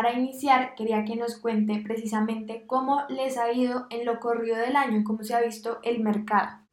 para iniciar quería que nos cuente precisamente cómo les ha ido en lo corrido del año, cómo se ha visto el mercado.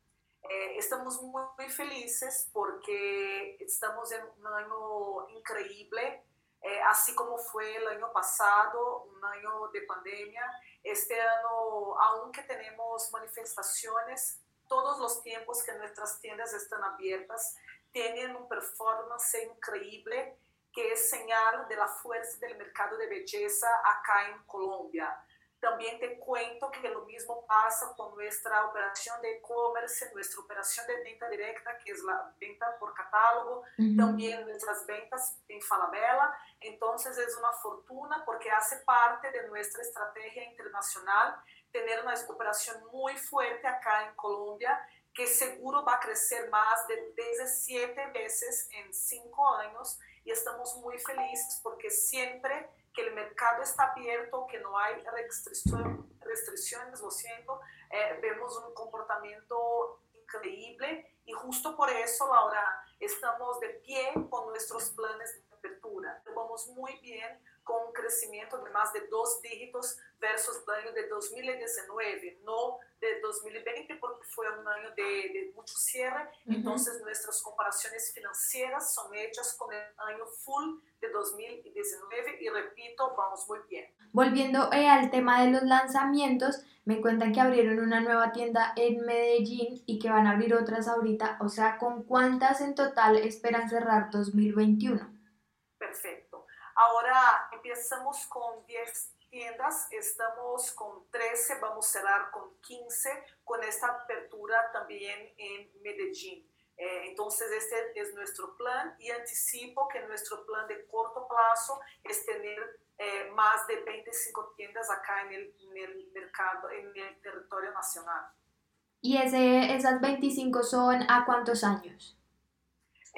Eh, estamos muy, muy, felices porque estamos en un año increíble, eh, así como fue el año pasado, un año de pandemia. Este año, aunque tenemos manifestaciones, todos los tiempos que nuestras tiendas están abiertas, tienen un performance increíble que es señal de la fuerza del mercado de belleza acá en Colombia. También te cuento que lo mismo pasa con nuestra operación de e-commerce, nuestra operación de venta directa, que es la venta por catálogo, también nuestras ventas en Falabella. Entonces es una fortuna porque hace parte de nuestra estrategia internacional tener una operación muy fuerte acá en Colombia que seguro va a crecer más de 17 veces en 5 años y estamos muy felices porque siempre que el mercado está abierto, que no hay restricciones, lo siento, eh, vemos un comportamiento increíble y justo por eso, Laura, estamos de pie con nuestros planes de apertura. Vamos muy bien con un crecimiento de más de dos dígitos versus el año de 2019, no de 2020 porque fue un año de, mucho cierre, entonces nuestras comparaciones financieras son hechas con el año full de 2019 y repito, vamos muy bien. Volviendo eh, al tema de los lanzamientos, me cuentan que abrieron una nueva tienda en Medellín y que van a abrir otras ahorita, o sea, ¿con cuántas en total esperan cerrar 2021? Perfecto. Ahora empezamos con 10 tiendas, estamos con 13, vamos a cerrar con 15 con esta apertura también en Medellín. Eh, entonces, este es nuestro plan y anticipo que nuestro plan de corto plazo es tener eh, más de 25 tiendas acá en el, en el, mercado, en el territorio nacional. ¿Y ese, esas 25 son a cuántos años?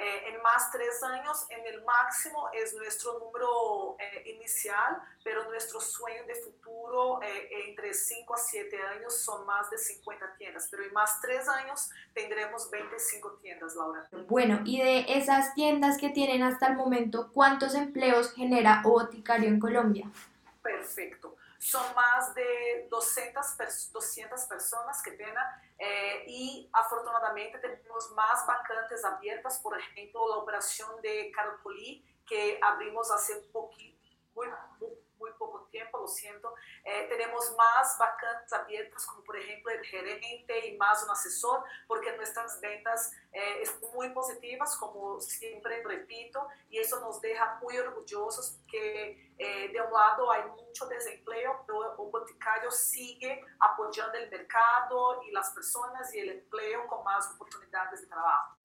Eh, en más tres años, en el máximo es nuestro número eh, inicial, pero nuestro sueño de futuro eh, entre 5 a 7 años son más de 50 tiendas, pero en más tres años tendremos 25 tiendas, Laura. Bueno, y de esas tiendas que tienen hasta el momento, ¿cuántos empleos genera Boticario en Colombia? Perfecto son más de 200, 200 personas que tienen eh, y afortunadamente tenemos más vacantes abiertas, por ejemplo, la operación de Caracolí que abrimos hace poquito, muy, muy, siento. Eh, tenemos más vacantes abiertas, como por ejemplo el gerente y más un asesor, porque nuestras ventas eh, son muy positivas, como siempre repito, y eso nos deja muy orgullosos que eh, de un lado hay mucho desempleo, pero el boticario sigue apoyando el mercado y las personas y el empleo con más oportunidades de trabajo.